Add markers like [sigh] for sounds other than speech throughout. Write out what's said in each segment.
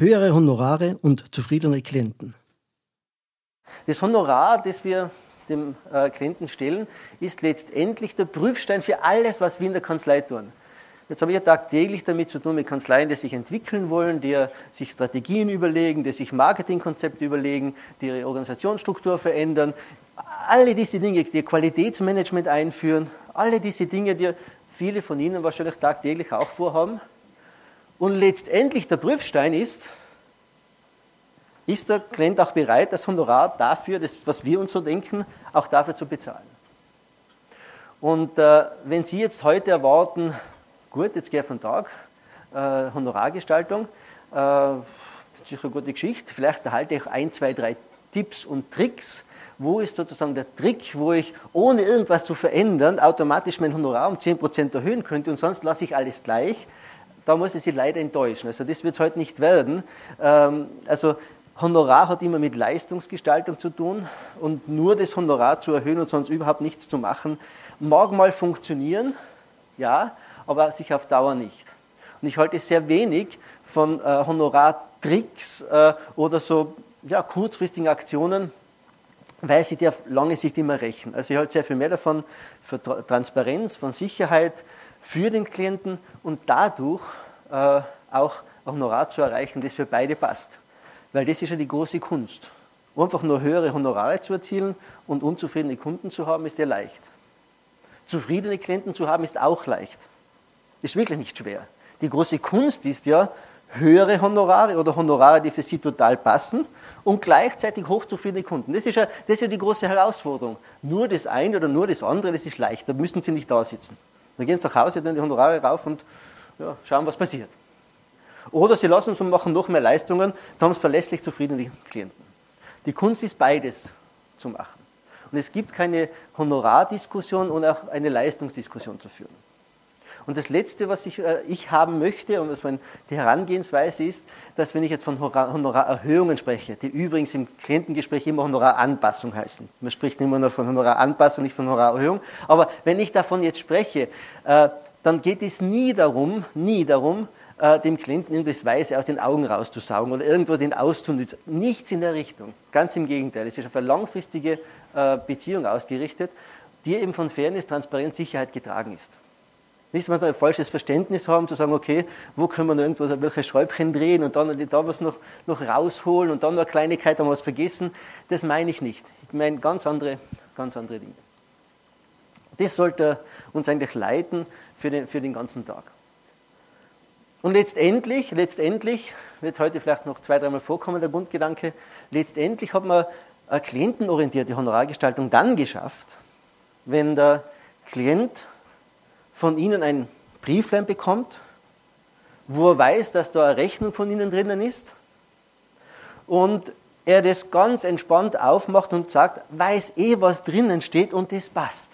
höhere Honorare und zufriedene Klienten. Das Honorar, das wir dem äh, Klienten stellen, ist letztendlich der Prüfstein für alles, was wir in der Kanzlei tun. Jetzt habe ich ja tagtäglich damit zu tun mit Kanzleien, die sich entwickeln wollen, die sich Strategien überlegen, die sich Marketingkonzepte überlegen, die ihre Organisationsstruktur verändern. Alle diese Dinge, die Qualitätsmanagement einführen, alle diese Dinge, die viele von Ihnen wahrscheinlich tagtäglich auch vorhaben. Und letztendlich der Prüfstein ist, ist der Klient auch bereit, das Honorar dafür, das, was wir uns so denken, auch dafür zu bezahlen. Und äh, wenn Sie jetzt heute erwarten, gut, jetzt gehe ich von Tag, äh, Honorargestaltung, äh, sicher eine gute Geschichte, vielleicht erhalte ich ein, zwei, drei Tipps und Tricks, wo ist sozusagen der Trick, wo ich ohne irgendwas zu verändern automatisch mein Honorar um 10% erhöhen könnte und sonst lasse ich alles gleich. Da muss ich Sie leider enttäuschen. Also das wird es heute nicht werden. Ähm, also Honorar hat immer mit Leistungsgestaltung zu tun und nur das Honorar zu erhöhen und sonst überhaupt nichts zu machen, mag mal funktionieren, ja, aber sich auf Dauer nicht. Und ich halte sehr wenig von äh, Honorartricks äh, oder so ja, kurzfristigen Aktionen, weil sie die auf lange Sicht immer rächen. Also ich halte sehr viel mehr davon für Transparenz, von Sicherheit für den Klienten und dadurch äh, auch Honorar zu erreichen, das für beide passt. Weil das ist ja die große Kunst. Einfach nur höhere Honorare zu erzielen und unzufriedene Kunden zu haben, ist ja leicht. Zufriedene Klienten zu haben, ist auch leicht. Ist wirklich nicht schwer. Die große Kunst ist ja, höhere Honorare oder Honorare, die für Sie total passen und gleichzeitig hochzufriedene Kunden. Das ist, ja, das ist ja die große Herausforderung. Nur das eine oder nur das andere, das ist leicht. Da müssen Sie nicht da sitzen. Dann gehen Sie nach Hause, dann die Honorare rauf und ja, schauen, was passiert. Oder Sie lassen uns und machen noch mehr Leistungen, dann haben Sie verlässlich zufriedene Klienten. Die Kunst ist beides zu machen. Und es gibt keine Honorardiskussion und auch eine Leistungsdiskussion zu führen. Und das Letzte, was ich, äh, ich haben möchte und was meine, die Herangehensweise ist, dass wenn ich jetzt von Honorarerhöhungen spreche, die übrigens im Klientengespräch immer Honoraranpassung heißen. Man spricht immer nur von Honoraranpassung, nicht von Honorarerhöhung. Aber wenn ich davon jetzt spreche, äh, dann geht es nie darum, nie darum, äh, dem Klienten irgendwas Weise aus den Augen rauszusaugen oder irgendwo den austun. Nichts in der Richtung. Ganz im Gegenteil. Es ist auf eine langfristige Beziehung ausgerichtet, die eben von Fairness, Transparenz, Sicherheit getragen ist. Nicht, dass wir ein falsches Verständnis haben, zu sagen, okay, wo können wir noch irgendwo welche Schräubchen drehen und dann da was noch, noch rausholen und dann noch eine Kleinigkeit, haben was vergessen. Das meine ich nicht. Ich meine ganz andere, ganz andere Dinge. Das sollte uns eigentlich leiten für den, für den ganzen Tag. Und letztendlich, letztendlich, wird heute vielleicht noch zwei, dreimal vorkommen, der Grundgedanke, letztendlich hat man eine klientenorientierte Honorargestaltung dann geschafft, wenn der Klient von Ihnen ein Brieflein bekommt, wo er weiß, dass da eine Rechnung von Ihnen drinnen ist und er das ganz entspannt aufmacht und sagt, weiß eh, was drinnen steht und das passt.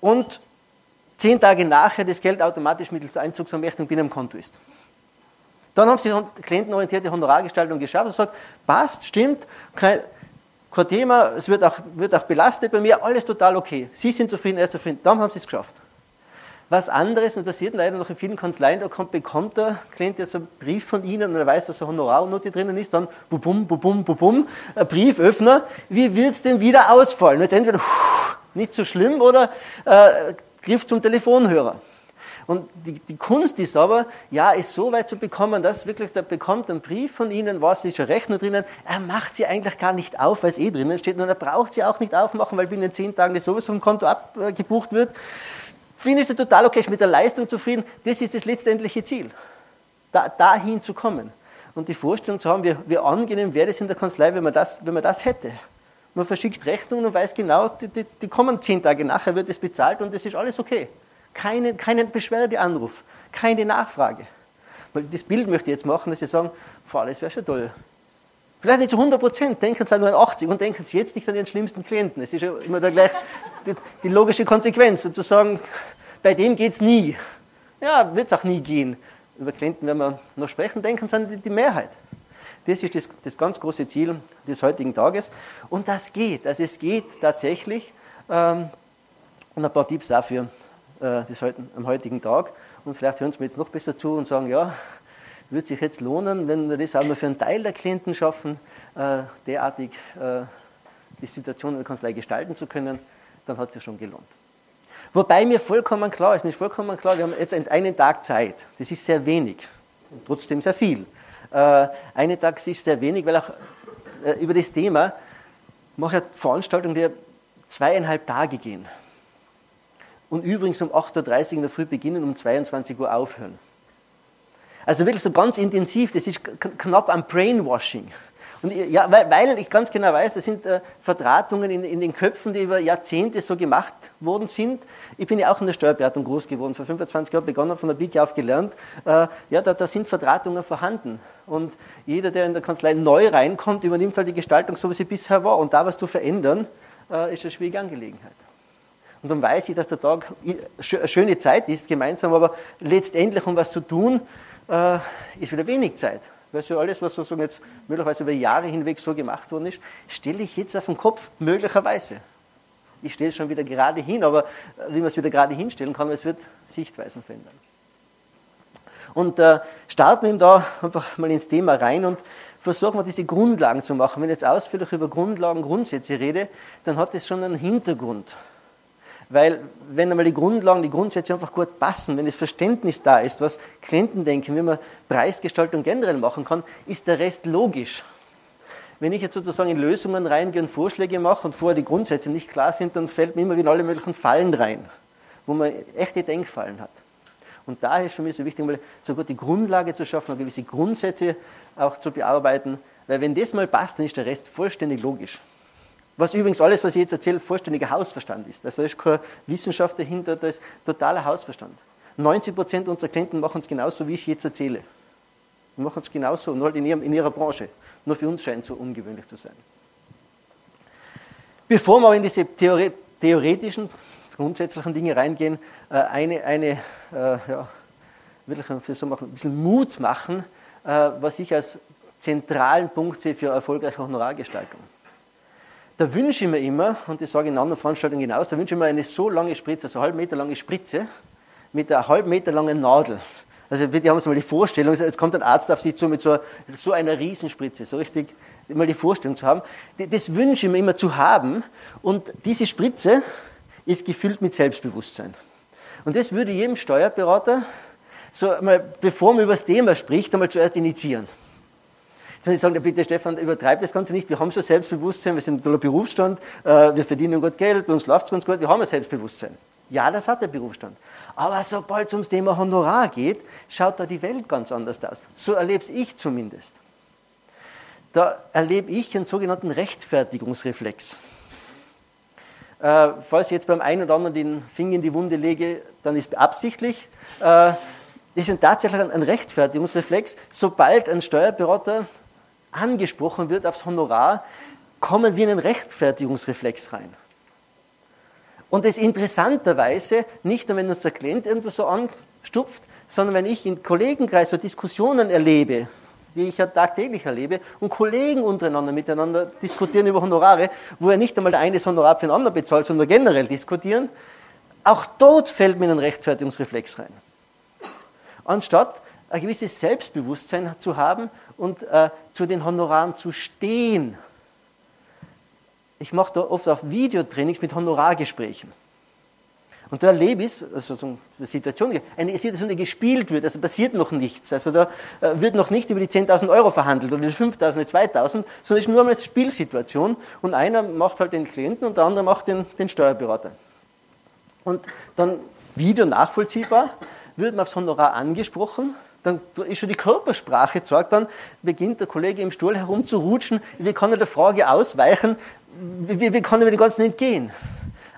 Und zehn Tage nachher das Geld automatisch mittels Einzugsanrechnung bei einem Konto ist. Dann haben Sie klientenorientierte Honorargestaltung geschafft und sagt, passt, stimmt, kein, kein Thema, es wird auch, wird auch belastet bei mir, alles total okay. Sie sind zufrieden, er ist zufrieden, dann haben Sie es geschafft. Was anderes, und passiert leider noch in vielen Kanzleien, da kommt, bekommt der Klient jetzt einen Brief von Ihnen und er weiß, dass eine Honorarnote drinnen ist, dann bubum, bubum, bubum, ein Brieföffner, wie wird es denn wieder ausfallen? Jetzt entweder nicht so schlimm oder äh, Griff zum Telefonhörer. Und die, die, Kunst ist aber, ja, es so weit zu bekommen, dass wirklich, der bekommt einen Brief von Ihnen, was ist eine Rechnung drinnen, er macht sie eigentlich gar nicht auf, weil es eh drinnen steht, und er braucht sie auch nicht aufmachen, weil binnen zehn Tagen das sowieso vom Konto abgebucht wird. Finde ich das total okay, ich mit der Leistung zufrieden, das ist das letztendliche Ziel, da, dahin zu kommen. Und die Vorstellung zu haben, wie, wie angenehm wäre es in der Kanzlei, wenn man das, wenn man das hätte. Man verschickt Rechnungen und weiß genau, die, die, die kommen zehn Tage nachher, wird es bezahlt und das ist alles okay. Keinen, keinen Beschwerdeanruf, keine Nachfrage. Das Bild möchte ich jetzt machen, dass Sie sagen, Frau, das wäre schon toll. Vielleicht nicht zu 100 Prozent, denken Sie an nur an 80 und denken Sie jetzt nicht an Ihren schlimmsten Klienten. Es ist ja immer da gleich die, die logische Konsequenz, zu sagen, bei dem geht es nie. Ja, wird es auch nie gehen. Über Klienten werden wir noch sprechen, denken Sie an die, die Mehrheit. Das ist das, das, ganz große Ziel des heutigen Tages. Und das geht. Also es geht tatsächlich. Ähm, und ein paar Tipps dafür äh, des heutigen, am heutigen Tag. Und vielleicht hören Sie mir jetzt noch besser zu und sagen, ja, Wird sich jetzt lohnen, wenn wir das auch nur für einen Teil der Klienten schaffen, äh, derartig äh, die Situation in der Kanzlei gestalten zu können, dann hat es sich schon gelohnt. Wobei mir vollkommen klar ist, mir ist vollkommen klar, wir haben jetzt einen Tag Zeit. Das ist sehr wenig und trotzdem sehr viel. Äh, einen Tag ist sehr wenig, weil auch über das Thema mache ich Veranstaltungen, die zweieinhalb Tage gehen. Und übrigens um 8.30 Uhr in der Früh beginnen, um 22 Uhr aufhören. Also wirklich so ganz intensiv, das ist knapp am Brainwashing. Und ja, weil, weil, ich ganz genau weiß, das sind äh, Vertratungen in, in, den Köpfen, die über Jahrzehnte so gemacht worden sind. Ich bin ja auch in der Steuerberatung groß geworden, vor 25 Jahren begonnen, von der Pike auf gelernt. Äh, ja, da, da, sind Vertratungen vorhanden. Und jeder, der in der Kanzlei neu reinkommt, übernimmt halt die Gestaltung so, wie sie bisher war. Und da was zu verändern, äh, ist eine schwierige Angelegenheit. Und dann weiß ich, dass der Tag eine schöne Zeit ist, gemeinsam, aber letztendlich, um was zu tun, äh, ist wieder wenig Zeit. Weil so alles, was sozusagen jetzt möglicherweise über Jahre hinweg so gemacht worden ist, stelle ich jetzt auf den Kopf, möglicherweise. Ich stelle es schon wieder gerade hin, aber wie man es wieder gerade hinstellen kann, es wird Sichtweisen verändern. Und äh, starten wir da einfach mal ins Thema rein und versuchen wir diese Grundlagen zu machen. Wenn ich jetzt ausführlich über Grundlagen, Grundsätze rede, dann hat das schon einen Hintergrund. Weil wenn einmal die Grundlagen, die Grundsätze einfach gut passen, wenn das Verständnis da ist, was Klienten denken, wie man Preisgestaltung generell machen kann, ist der Rest logisch. Wenn ich jetzt sozusagen in Lösungen reingehe und Vorschläge mache und vorher die Grundsätze nicht klar sind, dann fällt mir immer wieder alle möglichen Fallen rein, wo man echte Denkfallen hat. Und daher ist für mich so wichtig, mal so gut die Grundlage zu schaffen, gewisse Grundsätze auch zu bearbeiten, weil wenn das mal passt, dann ist der Rest vollständig logisch. Was übrigens alles, was ich jetzt erzähle, vollständiger Hausverstand ist. Also da ist keine Wissenschaft dahinter, das ist totaler Hausverstand. 90 Prozent unserer Klienten machen es genauso, wie ich jetzt erzähle. Die machen es genauso, nur halt in, ihrem, in ihrer Branche. Nur für uns scheint es so ungewöhnlich zu sein. Bevor wir aber in diese theoretischen, grundsätzlichen Dinge reingehen, äh, eine, eine äh, ja, wirklich ein bisschen Mut machen, äh, was ich als zentralen Punkt sehe für erfolgreiche Honorargestaltung da wünsche ich mir immer, und das sage ich in anderen Veranstaltungen hinaus, da wünsche ich mir eine so lange Spritze, also eine halb Meter lange Spritze, mit einer halb Meter langen Nadel. Also bitte haben Sie mal die Vorstellung, jetzt kommt ein Arzt auf Sie zu mit so, so einer Riesenspritze, so richtig mal die Vorstellung zu haben. Das wünsche ich mir immer zu haben und diese Spritze ist gefüllt mit Selbstbewusstsein. Und das würde jedem Steuerberater, so mal, bevor man über das Thema spricht, einmal zuerst initiieren. Wenn ich sage, bitte Stefan, übertreib das Ganze nicht, wir haben schon Selbstbewusstsein, wir sind ein toller Berufsstand, äh, wir verdienen gut Geld, bei uns läuft es ganz gut, wir haben ein Selbstbewusstsein. Ja, das hat der Berufsstand. Aber sobald es ums Thema Honorar geht, schaut da die Welt ganz anders aus. So erlebe ich zumindest. Da erlebe ich einen sogenannten Rechtfertigungsreflex. Äh, falls ich jetzt beim einen oder anderen den Finger in die Wunde lege, dann ist es absichtlich. Äh, das ist tatsächlich ein Rechtfertigungsreflex. Sobald ein Steuerberater angesprochen wird aufs Honorar, kommen wir in einen Rechtfertigungsreflex rein. Und das interessanterweise, nicht nur wenn uns der Klient irgendwo so anstupft, sondern wenn ich im Kollegenkreis so Diskussionen erlebe, die ich ja tagtäglich erlebe, und Kollegen untereinander miteinander diskutieren über Honorare, wo ja nicht einmal der eine das Honorar für den anderen bezahlt, sondern generell diskutieren, auch dort fällt mir ein Rechtfertigungsreflex rein. Anstatt ein gewisses Selbstbewusstsein zu haben und äh, zu den Honoraren zu stehen. Ich mache da oft auf Videotrainings mit Honorargesprächen. Und da erlebe ich, also so eine Situation, eine Situation, die gespielt wird, also passiert noch nichts. Also da äh, wird noch nicht über die 10.000 Euro verhandelt oder die 5.000 oder 2.000, sondern es ist nur eine Spielsituation und einer macht halt den Klienten und der andere macht den, den Steuerberater. Und dann Video nachvollziehbar, wird man aufs Honorar angesprochen, dann ist schon die Körpersprache zeigt, dann beginnt der Kollege im Stuhl herumzurutschen, wie kann er der Frage ausweichen, wie, wie kann er dem Ganzen entgehen?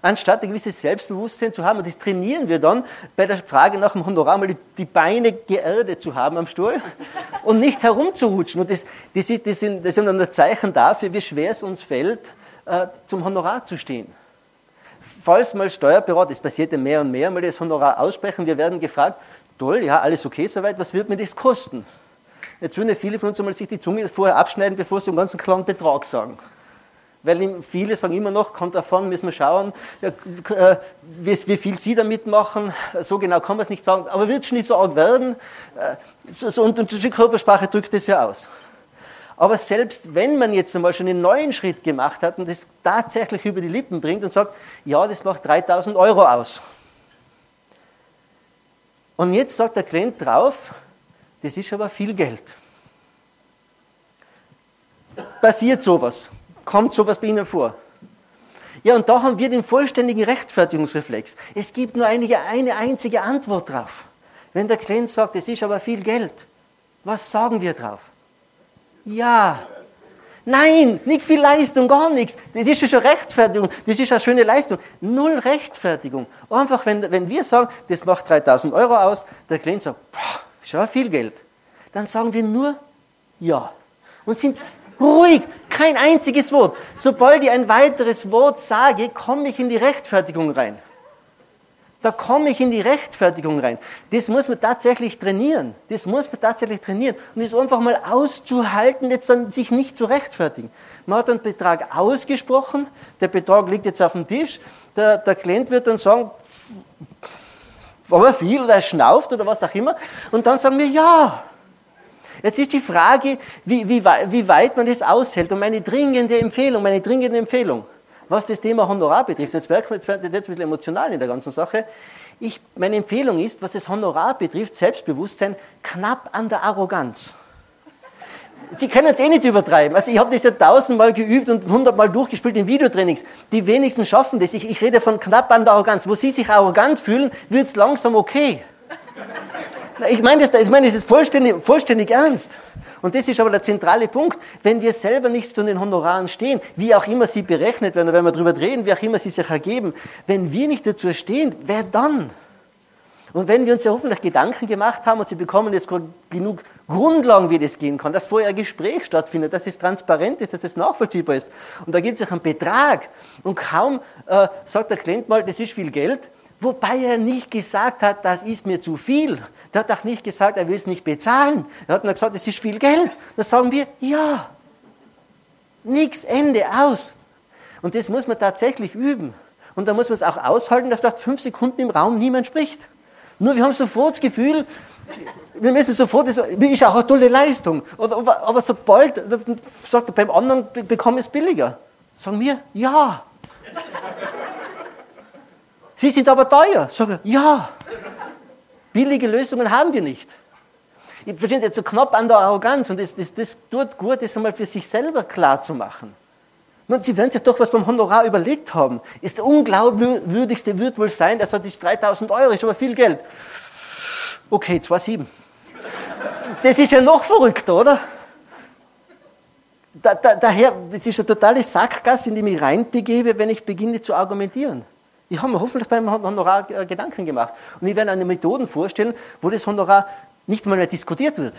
Anstatt ein gewisses Selbstbewusstsein zu haben, und das trainieren wir dann bei der Frage nach dem Honorar, mal die, Beine geerdet zu haben am Stuhl [laughs] und nicht herumzurutschen. Und das, das, ist, das, sind, das sind dann Zeichen dafür, wie schwer es uns fällt, äh, zum Honorar zu stehen falls mal Steuerberater, das passiert ja mehr und mehr, mal das Honorar aussprechen, wir werden gefragt, toll, ja, alles okay soweit, was wird mir das kosten? Jetzt würden ja viele von uns einmal sich die Zunge vorher abschneiden, bevor sie einen ganzen klaren Betrag sagen. Weil viele sagen immer noch, kommt davon, müssen wir schauen, äh, wie viel sie damit machen. So genau kann man es nicht sagen, aber wird schon nicht so arg werden. Äh, und die Körpersprache drückt das ja aus. Aber selbst wenn man jetzt einmal schon einen neuen Schritt gemacht hat und das tatsächlich über die Lippen bringt und sagt, ja, das macht 3000 Euro aus. Und jetzt sagt der Klient drauf, das ist aber viel Geld. Passiert sowas? Kommt sowas bei Ihnen vor? Ja, und da haben wir den vollständigen Rechtfertigungsreflex. Es gibt nur eine, eine einzige Antwort drauf. Wenn der Klient sagt, es ist aber viel Geld, was sagen wir drauf? Ja. Nein, nicht viel Leistung, gar nichts. Das ist schon Rechtfertigung, das ist eine schöne Leistung. Null Rechtfertigung. Einfach, wenn, wenn wir sagen, das macht 3000 Euro aus, der Klient sagt, boah, schon viel Geld, dann sagen wir nur Ja. Und sind ruhig, kein einziges Wort. Sobald ich ein weiteres Wort sage, komme ich in die Rechtfertigung rein. Da komme ich in die Rechtfertigung rein. Das muss man tatsächlich trainieren. Das muss man tatsächlich trainieren. Und es einfach mal auszuhalten, jetzt dann sich nicht zu rechtfertigen. Man hat einen Betrag ausgesprochen, der Betrag liegt jetzt auf dem Tisch, der, der Klient wird dann sagen, aber viel oder er schnauft oder was auch immer. Und dann sagen wir, ja. Jetzt ist die Frage, wie, wie, wie weit man das aushält. Und meine dringende Empfehlung, meine dringende Empfehlung, was das Thema Honorar betrifft, jetzt wird es ein bisschen emotional in der ganzen Sache. Ich, meine Empfehlung ist, was das Honorar betrifft, Selbstbewusstsein knapp an der Arroganz. Sie können es eh nicht übertreiben. Also ich habe das ja tausendmal geübt und hundertmal durchgespielt in Videotrainings. Die wenigsten schaffen das. Ich, ich rede von knapp an der Arroganz. Wo Sie sich arrogant fühlen, wird es langsam okay. Ich meine das, ich meine das ist vollständig, vollständig ernst. Und das ist aber der zentrale Punkt. Wenn wir selber nicht zu den Honoraren stehen, wie auch immer sie berechnet werden, wenn wir darüber reden, wie auch immer sie sich ergeben, wenn wir nicht dazu stehen, wer dann? Und wenn wir uns ja hoffentlich Gedanken gemacht haben und Sie bekommen jetzt genug Grundlagen, wie das gehen kann, dass vorher ein Gespräch stattfindet, dass es transparent ist, dass es nachvollziehbar ist. Und da gibt es auch einen Betrag. Und kaum äh, sagt der Klient mal, das ist viel Geld, wobei er nicht gesagt hat, das ist mir zu viel. Der hat auch nicht gesagt, er will es nicht bezahlen. Er hat nur gesagt, das ist viel Geld. Da sagen wir, ja. Nichts, Ende, aus. Und das muss man tatsächlich üben. Und da muss man es auch aushalten, dass vielleicht fünf Sekunden im Raum niemand spricht. Nur wir haben sofort das Gefühl, wir müssen sofort, das ist auch eine tolle Leistung. Aber sobald, sagt er, beim anderen bekomme ich es billiger. Sagen wir, ja. Sie sind aber teuer. Sagen ja. Billige Lösungen haben wir nicht. Ich verstehe jetzt so knapp an der Arroganz und das, das, das tut gut, das einmal für sich selber klar zu machen. Und Sie werden sich doch was beim Honorar überlegt haben. Ist der unglaubwürdigste wird wohl sein, der sagt, 3000 Euro, ist aber viel Geld. Okay, 2,7. Das ist ja noch verrückter, oder? Da, da, daher, das ist eine totale Sackgasse, in die ich mich reinbegebe, wenn ich beginne zu argumentieren. Ich habe mir hoffentlich beim Honorar äh, Gedanken gemacht. Und ich werde eine Methoden vorstellen, wo das Honorar nicht mal mehr diskutiert wird.